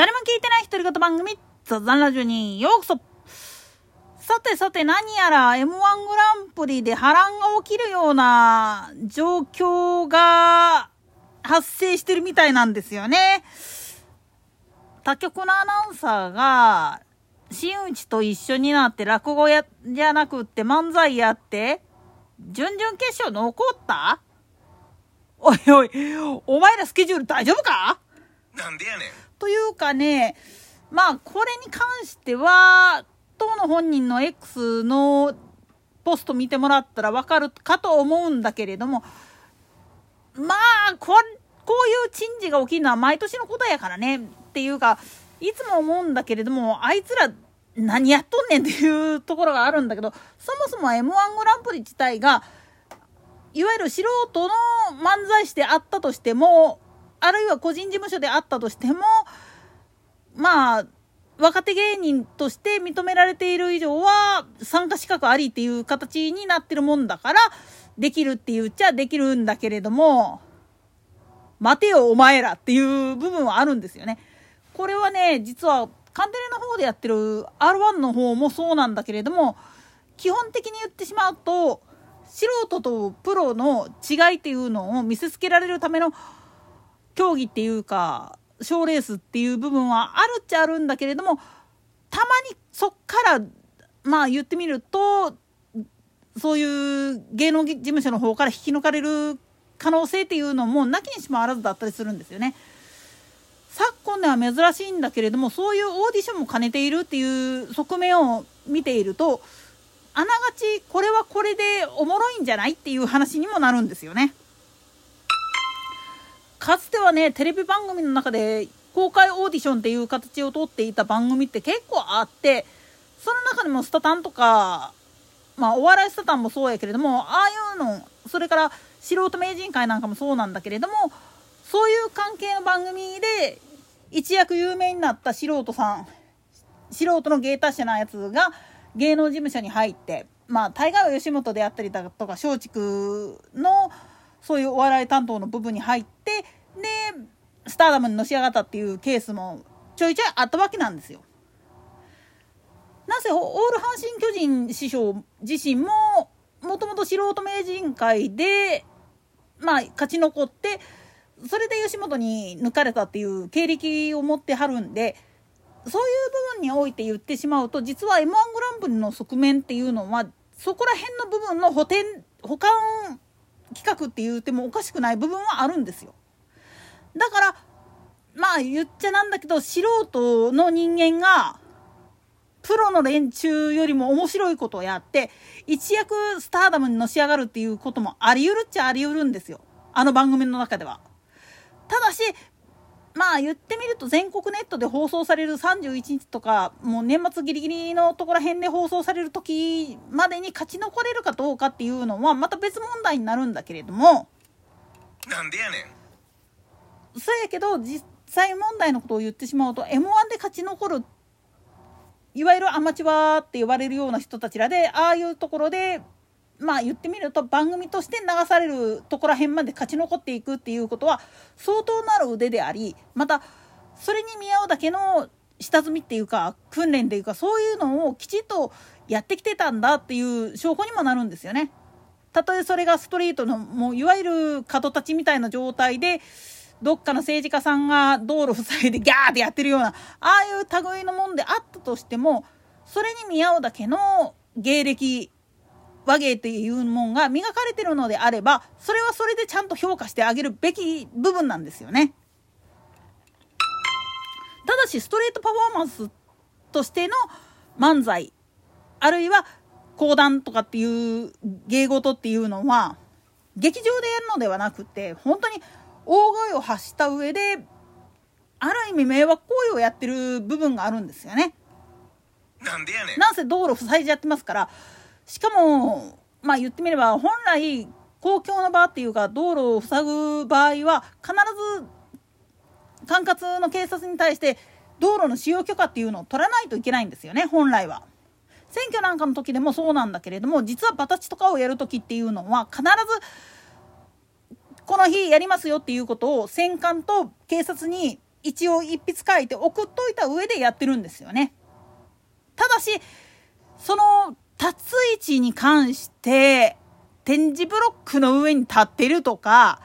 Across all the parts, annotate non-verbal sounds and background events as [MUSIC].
誰も聞いてない独り言番組、ザザンラジオにようこそ。さてさて何やら M1 グランプリで波乱が起きるような状況が発生してるみたいなんですよね。他局のアナウンサーが、真打と一緒になって落語や、じゃなくって漫才やって、準々決勝残った？おいおい、お前らスケジュール大丈夫か？なんでやねん。というかね、まあ、これに関しては、当の本人の X のポスト見てもらったらわかるかと思うんだけれども、まあ、こ、こういう珍事が起きるのは毎年のことやからね。っていうか、いつも思うんだけれども、あいつら何やっとんねんっていうところがあるんだけど、そもそも M1 グランプリ自体が、いわゆる素人の漫才師であったとしても、あるいは個人事務所であったとしても、まあ、若手芸人として認められている以上は、参加資格ありっていう形になってるもんだから、できるって言っちゃできるんだけれども、待てよお前らっていう部分はあるんですよね。これはね、実は、カンテレの方でやってる R1 の方もそうなんだけれども、基本的に言ってしまうと、素人とプロの違いっていうのを見せつけられるための競技っていうか賞レースっていう部分はあるっちゃあるんだけれどもたまにそっからまあ言ってみるとそういう芸能事務所の方から引き抜かれる可能性っていうのもなきにしもあらずだったりするんですよね。昨今では珍しいんだけれどもそういうオーディションも兼ねているっていう側面を見ているとあながちこれはこれでおもろいんじゃないっていう話にもなるんですよね。かつてはねテレビ番組の中で公開オーディションっていう形をとっていた番組って結構あってその中でもスタタンとかまあお笑いスタタンもそうやけれどもああいうのそれから素人名人会なんかもそうなんだけれどもそういう関係の番組で一躍有名になった素人さん素人の芸達者なやつが芸能事務所に入ってまあ大概は吉本であったりだとか松竹のそういうお笑い担当の部分に入ってでスターダムにのし上がったっていうケースもちょいちょいあったわけなんですよ。なぜオール阪神・巨人師匠自身ももともと素人名人会でまあ勝ち残ってそれで吉本に抜かれたっていう経歴を持ってはるんでそういう部分において言ってしまうと実は m 1グランプリの側面っていうのはそこら辺の部分の補填保管企画って言ってもおかしくない部分はあるんですよ。だからまあ言っちゃなんだけど素人の人間がプロの連中よりも面白いことをやって一躍スターダムにのし上がるっていうこともあり得るっちゃあり得るんですよあの番組の中では。ただしまあ言ってみると全国ネットで放送される31日とかもう年末ギリギリのところ辺で放送される時までに勝ち残れるかどうかっていうのはまた別問題になるんだけれども。なんでやねん。そうやけど実際問題のことを言ってしまうと m 1で勝ち残るいわゆるアマチュアって呼ばれるような人たちらでああいうところでまあ言ってみると番組として流されるところへんまで勝ち残っていくっていうことは相当なる腕でありまたそれに見合うだけの下積みっていうか訓練っていうかそういうのをきちっとやってきてたんだっていう証拠にもなるんですよね。たとえそれがストリートのもういわゆる角立ちみたいな状態でどっかの政治家さんが道路塞いでギャーってやってるようなああいう類のもんであったとしてもそれに見合うだけの芸歴和芸っていうもんが磨かれてるのであればそれはそれでちゃんと評価してあげるべき部分なんですよね。ただしストレートパフォーマンスとしての漫才あるいは講談とかっていう芸事っていうのは劇場でやるのではなくて本当に大声を発した上である意味迷惑行為をやってる部分があるんですよね。なんでやねん。なんせ道路塞いじゃってますからしかも、まあ言ってみれば、本来、公共の場っていうか、道路を塞ぐ場合は、必ず、管轄の警察に対して、道路の使用許可っていうのを取らないといけないんですよね、本来は。選挙なんかの時でもそうなんだけれども、実はバタチとかをやる時っていうのは、必ず、この日やりますよっていうことを、選管と警察に一応一筆書いて送っといた上でやってるんですよね。ただしその立つ位置に関して展示ブロックの上に立ってるとか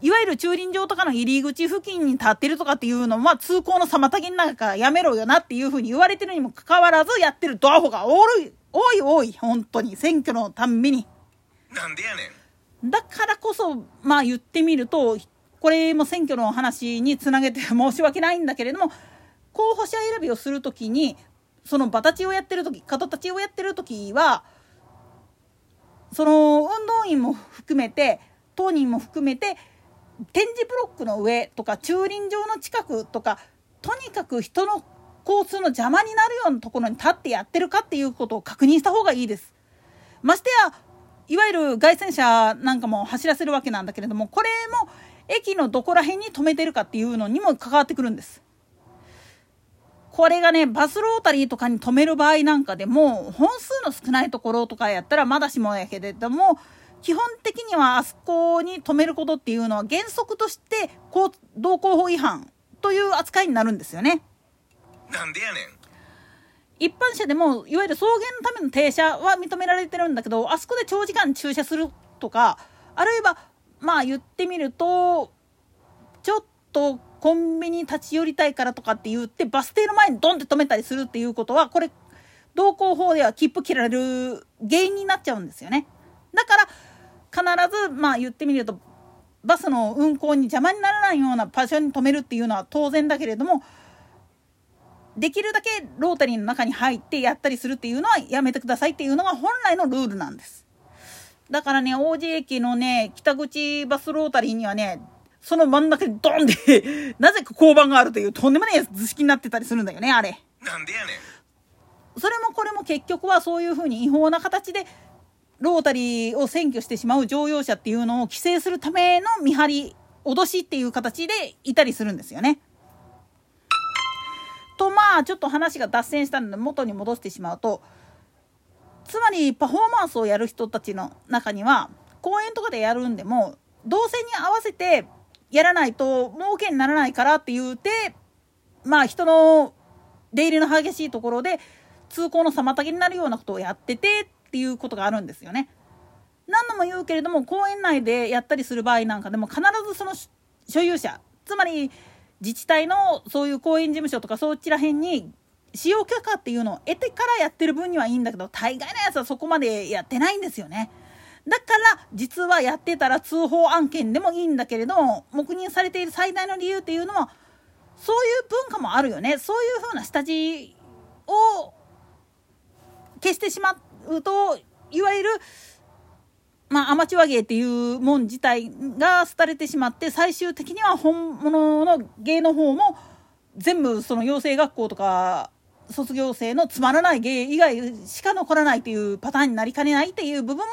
いわゆる駐輪場とかの入り口付近に立ってるとかっていうのは通行の妨げの中からやめろよなっていうふうに言われてるにもかかわらずやってるドアホが多い多い多い本当に選挙のたんびに。なんでやねんだからこそまあ言ってみるとこれも選挙の話につなげて申し訳ないんだけれども候補者選びをする時にその場立ちをやってる時角立ちをやってる時はその運動員も含めて当人も含めて展示ブロックの上とか駐輪場の近くとかとにかく人の交通の邪魔になるようなところに立ってやってるかっていうことを確認した方がいいです。ましてやいわゆる外線車なんかも走らせるわけなんだけれどもこれも駅のどこら辺に止めてるかっていうのにも関わってくるんです。これがねバスロータリーとかに止める場合なんかでも本数の少ないところとかやったらまだしもやけれども基本的にはあそこに止めることっていうのは原則として道交法違反という扱いになるんですよね。なんでやねん一般車でもいわゆる送迎のための停車は認められてるんだけどあそこで長時間駐車するとかあるいはまあ言ってみるとちょっとコンビニ立ち寄りたいからとかって言ってバス停の前にドンって止めたりするっていうことはこれ道交法では切符切られる原因になっちゃうんですよね。だから必ずまあ言ってみるとバスの運行に邪魔にならないような場所に止めるっていうのは当然だけれどもできるだけロータリーの中に入ってやったりするっていうのはやめてくださいっていうのが本来のルールなんです。だからね、王子駅のね、北口バスロータリーにはね、その真ん中にドンで [LAUGHS] なぜか交番があるというとんでもない図式になってたりするんだよね、あれ。なんでやねん。それもこれも結局はそういうふうに違法な形でロータリーを占拠してしまう乗用車っていうのを規制するための見張り、脅しっていう形でいたりするんですよね。とまあちょっと話が脱線したので元に戻してしまうとつまりパフォーマンスをやる人たちの中には公演とかでやるんでも動線に合わせてやらないと儲けにならないからって言うてまあ人の出入りの激しいところで通行の妨げになるようなことをやっててっていうことがあるんですよね。何度も言うけれども公園内でやったりする場合なんかでも必ずその所有者つまり自治体のそういう公園事務所とかそっちら辺に使用許可っていうのを得てからやってる分にはいいんだけど大概のやつはそこまでやってないんですよね。だから実はやってたら通報案件でもいいんだけれども黙認されている最大の理由っていうのはそういう文化もあるよね。そういうふうな下地を消してしまうといわゆるまあ、アマチュア芸っていうもん自体が廃れてしまって最終的には本物の芸の方も全部その養成学校とか卒業生のつまらない芸以外しか残らないっていうパターンになりかねないっていう部分も